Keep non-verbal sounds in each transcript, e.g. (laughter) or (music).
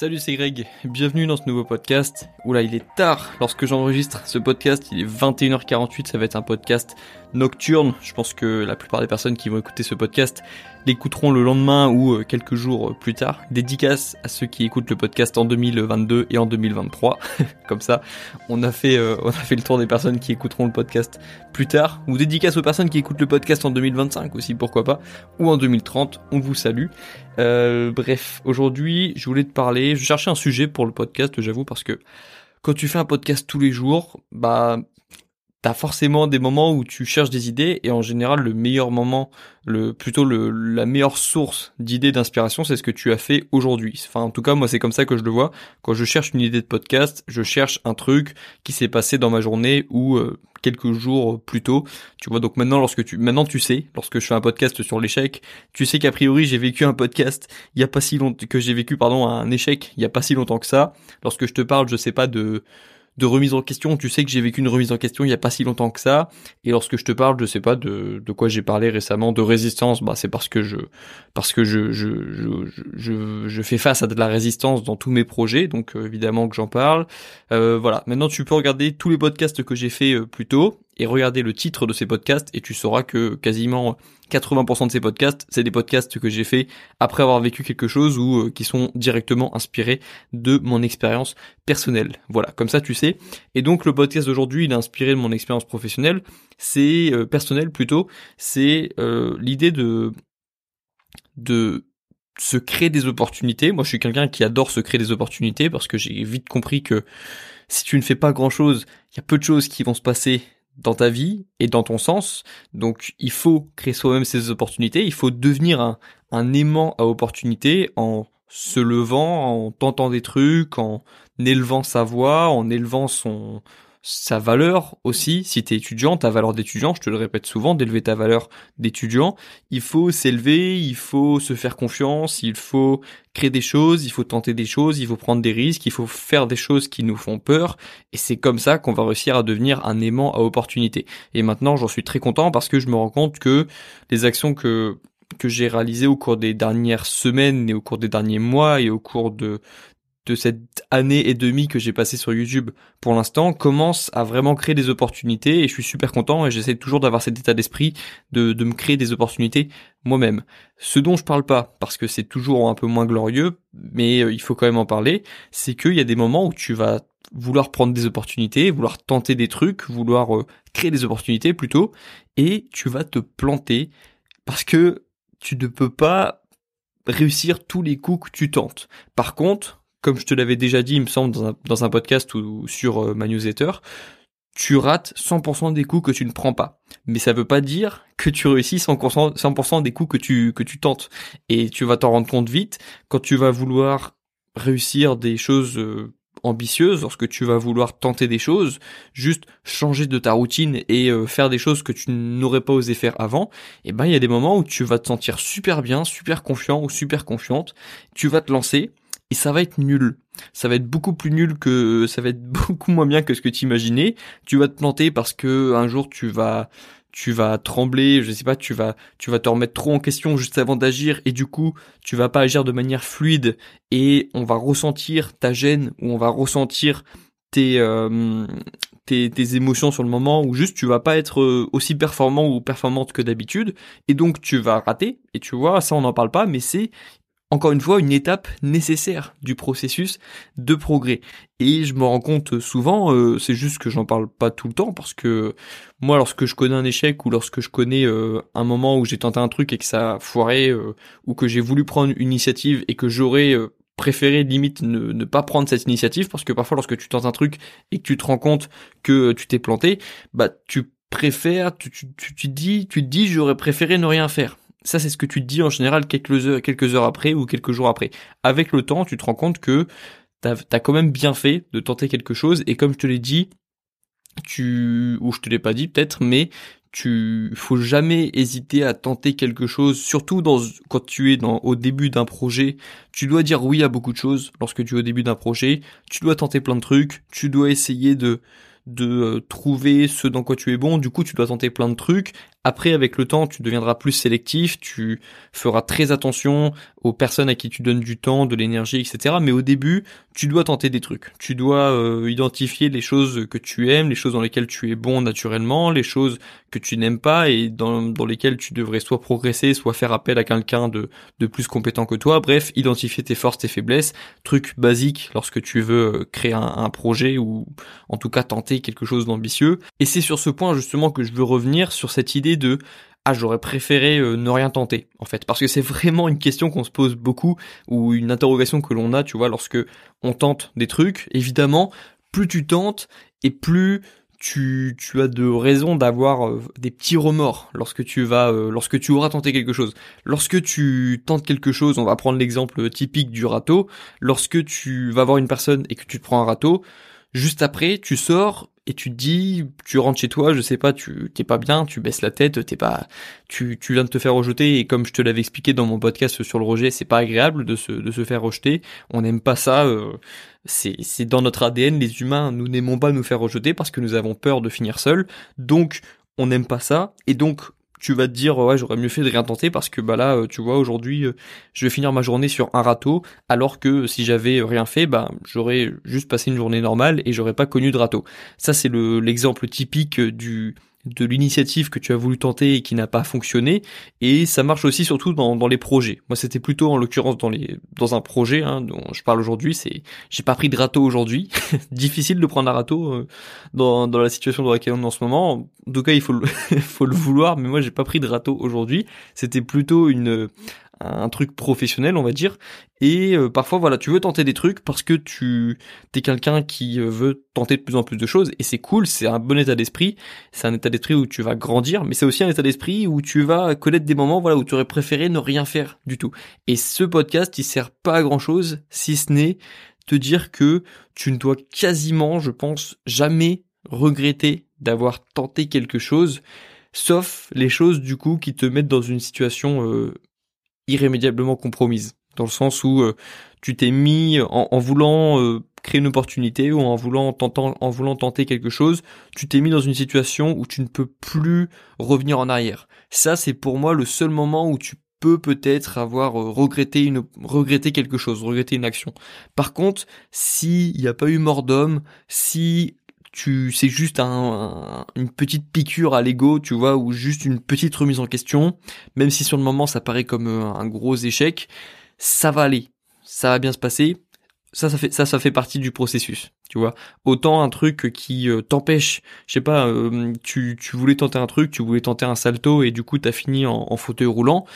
Salut, c'est Greg. Bienvenue dans ce nouveau podcast. Oula, il est tard lorsque j'enregistre ce podcast. Il est 21h48. Ça va être un podcast nocturne. Je pense que la plupart des personnes qui vont écouter ce podcast l'écouteront le lendemain ou euh, quelques jours plus tard. Dédicace à ceux qui écoutent le podcast en 2022 et en 2023. (laughs) Comme ça, on a fait euh, on a fait le tour des personnes qui écouteront le podcast plus tard ou dédicace aux personnes qui écoutent le podcast en 2025 aussi, pourquoi pas, ou en 2030. On vous salue. Euh, bref, aujourd'hui, je voulais te parler, je cherchais un sujet pour le podcast, j'avoue parce que quand tu fais un podcast tous les jours, bah t'as forcément des moments où tu cherches des idées et en général le meilleur moment, le plutôt le, la meilleure source d'idées d'inspiration, c'est ce que tu as fait aujourd'hui. Enfin en tout cas moi c'est comme ça que je le vois. Quand je cherche une idée de podcast, je cherche un truc qui s'est passé dans ma journée ou euh, quelques jours plus tôt. Tu vois donc maintenant lorsque tu maintenant tu sais, lorsque je fais un podcast sur l'échec, tu sais qu'a priori j'ai vécu un podcast il y a pas si longtemps que j'ai vécu pardon un échec il y a pas si longtemps que ça. Lorsque je te parle, je sais pas de de remise en question. Tu sais que j'ai vécu une remise en question il y a pas si longtemps que ça. Et lorsque je te parle, je sais pas de, de quoi j'ai parlé récemment, de résistance, bah c'est parce que je parce que je je, je je, je fais face à de la résistance dans tous mes projets, donc euh, évidemment que j'en parle. Euh, voilà. Maintenant, tu peux regarder tous les podcasts que j'ai fait euh, plus tôt et regarder le titre de ces podcasts et tu sauras que quasiment 80% de ces podcasts, c'est des podcasts que j'ai fait après avoir vécu quelque chose ou euh, qui sont directement inspirés de mon expérience personnelle. Voilà, comme ça tu sais. Et donc le podcast d'aujourd'hui, il est inspiré de mon expérience professionnelle, c'est euh, personnel plutôt, c'est euh, l'idée de de se créer des opportunités. Moi, je suis quelqu'un qui adore se créer des opportunités parce que j'ai vite compris que si tu ne fais pas grand-chose, il y a peu de choses qui vont se passer dans ta vie et dans ton sens. Donc il faut créer soi-même ces opportunités, il faut devenir un, un aimant à opportunités en se levant, en tentant des trucs, en élevant sa voix, en élevant son, sa valeur aussi, si tu es étudiant, ta valeur d'étudiant, je te le répète souvent, d'élever ta valeur d'étudiant, il faut s'élever, il faut se faire confiance, il faut créer des choses, il faut tenter des choses, il faut prendre des risques, il faut faire des choses qui nous font peur, et c'est comme ça qu'on va réussir à devenir un aimant à opportunité. Et maintenant, j'en suis très content parce que je me rends compte que les actions que que j'ai réalisées au cours des dernières semaines et au cours des derniers mois et au cours de de cette année et demie que j'ai passé sur YouTube pour l'instant commence à vraiment créer des opportunités et je suis super content et j'essaie toujours d'avoir cet état d'esprit de, de me créer des opportunités moi-même. Ce dont je parle pas, parce que c'est toujours un peu moins glorieux, mais euh, il faut quand même en parler, c'est qu'il y a des moments où tu vas vouloir prendre des opportunités, vouloir tenter des trucs, vouloir euh, créer des opportunités plutôt, et tu vas te planter parce que tu ne peux pas réussir tous les coups que tu tentes. Par contre, comme je te l'avais déjà dit, il me semble, dans un, podcast ou sur euh, ma newsletter, tu rates 100% des coups que tu ne prends pas. Mais ça veut pas dire que tu réussis 100%, 100% des coups que tu, que tu tentes. Et tu vas t'en rendre compte vite quand tu vas vouloir réussir des choses euh, ambitieuses, lorsque tu vas vouloir tenter des choses, juste changer de ta routine et euh, faire des choses que tu n'aurais pas osé faire avant, et eh ben il y a des moments où tu vas te sentir super bien, super confiant ou super confiante, tu vas te lancer et ça va être nul. Ça va être beaucoup plus nul que (laughs) ça va être beaucoup moins bien que ce que tu imaginais. Tu vas te planter parce que un jour tu vas tu vas trembler, je sais pas, tu vas tu vas te remettre trop en question juste avant d'agir et du coup, tu vas pas agir de manière fluide et on va ressentir ta gêne ou on va ressentir tes euh, tes, tes, émotions sur le moment ou juste tu vas pas être euh, aussi performant ou performante que d'habitude et donc tu vas rater et tu vois ça on n'en parle pas mais c'est encore une fois une étape nécessaire du processus de progrès. Et je me rends compte souvent, euh, c'est juste que j'en parle pas tout le temps parce que moi lorsque je connais un échec ou lorsque je connais euh, un moment où j'ai tenté un truc et que ça a foiré euh, ou que j'ai voulu prendre une initiative et que j'aurais préféré limite ne, pas prendre cette initiative parce que parfois lorsque tu tentes un truc et que tu te rends compte que tu t'es planté, bah tu préfères, tu, tu, tu, tu dis, tu te dis j'aurais préféré ne rien faire ça, c'est ce que tu te dis en général quelques heures, après ou quelques jours après. Avec le temps, tu te rends compte que t'as as quand même bien fait de tenter quelque chose et comme je te l'ai dit, tu ou je te l'ai pas dit peut-être, mais tu faut jamais hésiter à tenter quelque chose, surtout dans quand tu es dans au début d'un projet. Tu dois dire oui à beaucoup de choses lorsque tu es au début d'un projet. Tu dois tenter plein de trucs. Tu dois essayer de de euh, trouver ce dans quoi tu es bon. Du coup, tu dois tenter plein de trucs Après, avec le temps, tu deviendras plus sélectif, tu feras très attention aux personnes à qui tu donnes du temps, de l'énergie, etc. Mais au début, tu dois tenter des trucs. Tu dois euh, identifier les choses que tu aimes, les choses dans lesquelles tu es bon naturellement, les choses que tu n'aimes pas et dans, lesquelles tu devrais soit progresser, soit faire appel à quelqu'un de, de plus compétent que toi. Bref, identifier tes forces, tes faiblesses, truc basique lorsque tu veux euh, créer un, un projet ou en tout cas tenter quelque chose d'ambitieux. Et c'est sur ce point justement que je veux revenir sur cette idée de ah j'aurais préféré euh, ne rien tenter en fait. Parce que c'est vraiment une question qu'on se pose beaucoup ou une interrogation que l'on a tu vois lorsque on tente des trucs. Évidemment plus tu tentes et plus tu, tu as de raisons d'avoir euh, des petits remords lorsque tu vas euh, lorsque tu auras tenté quelque chose. Lorsque tu tentes quelque chose, on va prendre l'exemple typique du râteau, lorsque tu vas voir une personne et que tu te prends un râteau, juste après tu sors et tu te dis, tu rentres chez toi, je sais pas, tu t'es pas bien, tu baisses la tête, t'es pas, tu, tu viens de te faire rejeter et comme je te l'avais expliqué dans mon podcast sur le rejet, c'est pas agréable de se, de se faire rejeter. On n'aime pas ça. Euh, c'est, c'est dans notre ADN, les humains, nous n'aimons pas nous faire rejeter parce que nous avons peur de finir seuls. Donc, on n'aime pas ça et donc tu vas te dire ouais j'aurais mieux fait de rien tenter parce que bah là euh, tu vois aujourd'hui euh, je vais finir ma journée sur un râteau alors que si j'avais rien fait bah j'aurais juste passé une journée normale et j'aurais pas connu de râteau. Ça c'est le l'exemple typique du de l'initiative que tu as voulu tenter et qui n'a pas fonctionné. Et ça marche aussi surtout dans, dans les projets. Moi c'était plutôt en l'occurrence dans les dans un projet hein, dont je parle aujourd'hui. C'est j'ai pas pris de râteau aujourd'hui. (laughs) Difficile de prendre un râteau euh, dans, dans la situation dans laquelle on est en ce moment. En tout cas il faut le, (laughs) faut le vouloir mais moi j'ai pas pris de râteau aujourd'hui. C'était plutôt une un truc professionnel on va dire. Et euh, parfois voilà tu veux tenter des trucs parce que tu t'es quelqu'un qui euh, veut tenter de plus en plus de choses et c'est cool c'est un bon état d'esprit. C'est un état d'esprit où tu vas grandir mais c'est aussi un état d'esprit où tu vas connaître des moments voilà où tu aurais préféré ne rien faire du tout. Et ce podcast il sert pas à grand chose si ce n'est te dire que tu ne dois quasiment je pense jamais regretter d'avoir tenté quelque chose sauf les choses du coup qui te mettent dans une situation euh, irrémédiablement compromise, dans le sens où euh, tu t'es mis en, voulant euh, créer une opportunité ou en voulant, tentant, en voulant tenter quelque chose, tu t'es mis dans une situation où tu ne peux plus revenir en arrière. Ça, c'est pour moi le seul moment où tu peux peut-être avoir euh, regretté une regretté quelque chose, regretter une action. Par contre, s'il n'y a pas eu mort d'homme, si tu c'est juste un, une petite piqûre à l'ego, tu vois, ou juste une petite remise en question, même si sur le moment ça paraît comme euh, un gros échec, ça va aller, ça va bien se passer. Ça, ça fait ça, ça fait partie du processus, tu vois. Autant un truc qui euh, t'empêche, je sais pas, euh, tu, tu voulais tenter un truc, tu voulais tenter un salto et du coup t'as fini en, en fauteuil roulant.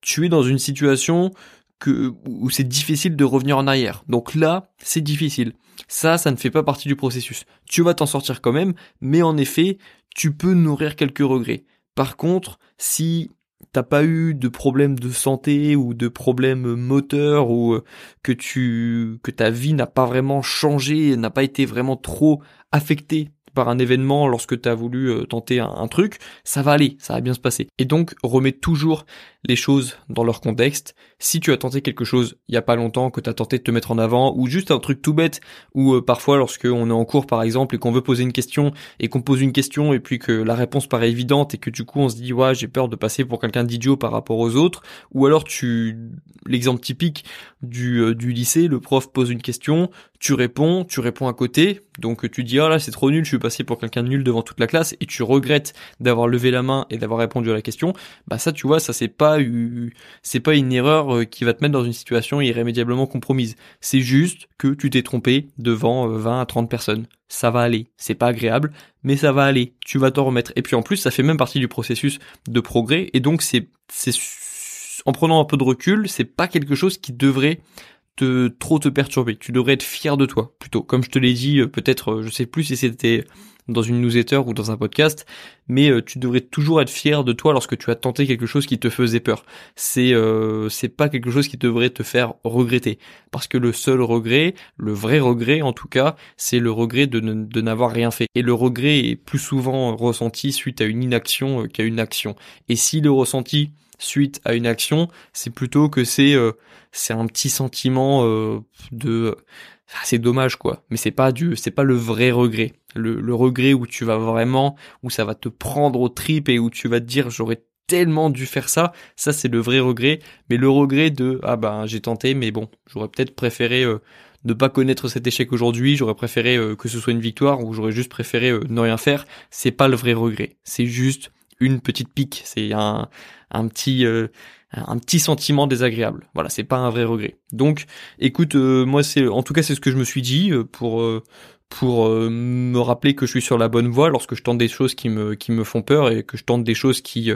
Tu es dans une situation que où c'est difficile de revenir en arrière. Donc là, c'est difficile. Ça, ça ne fait pas partie du processus. Tu vas t'en sortir quand même, mais en effet, tu peux nourrir quelques regrets. Par contre, si t'as pas eu de problème de santé ou de problème moteur ou euh, que tu que ta vie n'a pas vraiment changé, n'a pas été vraiment trop affectée par un événement lorsque tu as voulu euh, tenter un, truc, ça va aller, ça va bien se passer. Et donc, remets toujours les choses dans leur contexte. Si tu as tenté quelque chose il y a pas longtemps, que tu as tenté de te mettre en avant, ou juste un truc tout bête, ou euh, parfois lorsque on est en cours par exemple et qu'on veut poser une question et qu'on pose une question et puis que la réponse paraît évidente et que du coup on se dit ouais j'ai peur de passer pour quelqu'un d'idiot par rapport aux autres, ou alors tu l'exemple typique du, euh, du lycée, le prof pose une question, tu réponds, tu réponds à côté, donc tu dis ah là c'est trop nul, je suis passé pour quelqu'un de nul devant toute la classe et tu regrettes d'avoir levé la main et d'avoir répondu à la question, bah ça tu vois ça c'est pas c'est pas une erreur euh, qui va te mettre dans une situation irrémédiablement compromise. C'est juste que tu t'es trompé devant 20 euh, à 30 personnes. Ça va aller. C'est pas agréable, mais ça va aller. Tu vas t'en remettre. Et puis en plus, ça fait même partie du processus de progrès et donc c'est c'est en prenant un peu de recul, c'est pas quelque chose qui devrait te trop te perturber. Tu devrais être fier de toi plutôt. Comme je te l'ai dit, euh, peut-être, euh, je sais plus si c'était dans une newsletter ou dans un podcast, mais euh, tu devrais toujours être fier de toi lorsque tu as tenté quelque chose qui te faisait peur. C'est c'est pas quelque chose qui devrait te faire regretter, parce que le seul regret, le vrai regret en tout cas, c'est le regret de, de n'avoir rien fait. Et le regret est plus souvent ressenti suite à une inaction qu'à une action. Et si le ressenti suite à une action, c'est plutôt que c'est euh, c'est un petit sentiment euh, de c'est dommage quoi. Mais c'est pas du, c'est pas le vrai regret. Le, le regret où tu vas vraiment, où ça va te prendre au trip et où tu vas te dire j'aurais tellement dû faire ça, ça c'est le vrai regret. Mais le regret de ah ben j'ai tenté, mais bon, j'aurais peut-être préféré euh, ne pas connaître cet échec aujourd'hui, j'aurais préféré euh, que ce soit une victoire ou j'aurais juste préféré euh, ne rien faire. C'est pas le vrai regret. C'est juste une petite pique. C'est un un petit un petit sentiment désagréable. Voilà, c'est pas un vrai regret. Donc, écoute, moi c'est en tout cas c'est ce que je me suis dit pour pour me rappeler que je suis sur la bonne voie lorsque je tente des choses qui me qui me font peur et que je tente des choses qui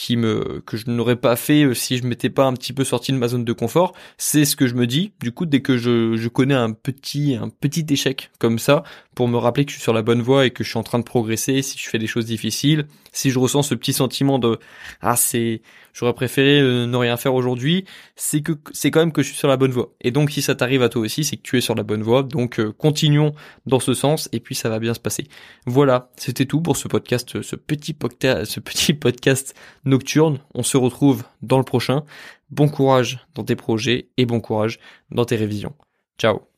qui me que je n'aurais pas fait euh, si je m'étais pas un petit peu sorti de ma zone de confort. C'est ce que je me dis. Du coup, dès que je, je connais un petit un petit échec comme ça, pour me rappeler que je suis sur la bonne voie et que je suis en train de progresser, si je fais des choses difficiles, si je ressens ce petit sentiment de ah c'est j'aurais préféré euh, ne rien faire aujourd'hui, c'est que c'est quand même que je suis sur la bonne voie. Et donc si ça t'arrive à toi aussi, c'est que tu es sur la bonne voie. Donc euh, continuons dans ce sens et puis ça va bien se passer. Voilà, c'était tout pour ce podcast, ce petit podcast, ce petit podcast nocturne. On se retrouve dans le prochain. Bon courage dans tes projets et bon courage dans tes révisions. Ciao